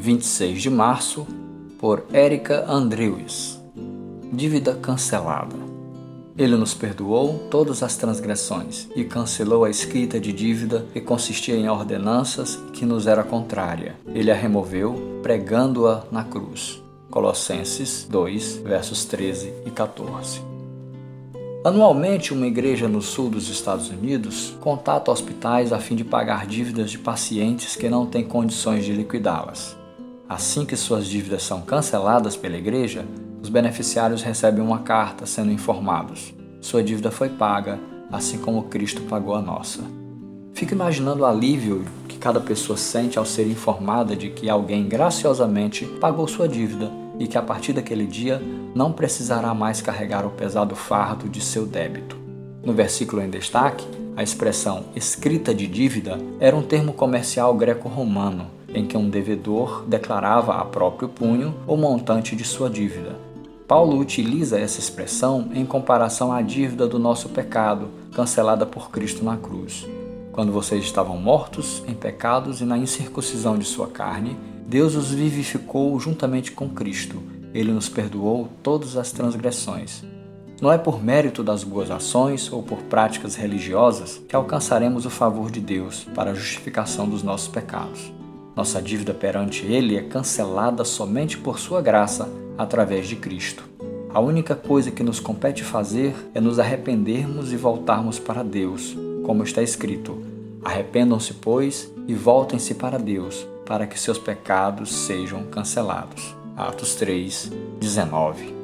26 de março, por Érica Andrews. Dívida cancelada. Ele nos perdoou todas as transgressões e cancelou a escrita de dívida que consistia em ordenanças que nos era contrária. Ele a removeu, pregando-a na cruz. Colossenses 2, versos 13 e 14. Anualmente, uma igreja no sul dos Estados Unidos contata hospitais a fim de pagar dívidas de pacientes que não têm condições de liquidá-las. Assim que suas dívidas são canceladas pela igreja, os beneficiários recebem uma carta sendo informados: sua dívida foi paga, assim como Cristo pagou a nossa. Fico imaginando o alívio que cada pessoa sente ao ser informada de que alguém graciosamente pagou sua dívida e que a partir daquele dia não precisará mais carregar o pesado fardo de seu débito. No versículo em destaque, a expressão escrita de dívida era um termo comercial greco-romano em que um devedor declarava a próprio punho o montante de sua dívida. Paulo utiliza essa expressão em comparação à dívida do nosso pecado, cancelada por Cristo na cruz. Quando vocês estavam mortos em pecados e na incircuncisão de sua carne, Deus os vivificou juntamente com Cristo. Ele nos perdoou todas as transgressões. Não é por mérito das boas ações ou por práticas religiosas que alcançaremos o favor de Deus para a justificação dos nossos pecados. Nossa dívida perante Ele é cancelada somente por Sua graça, através de Cristo. A única coisa que nos compete fazer é nos arrependermos e voltarmos para Deus, como está escrito: Arrependam-se, pois, e voltem-se para Deus, para que seus pecados sejam cancelados. Atos 3, 19.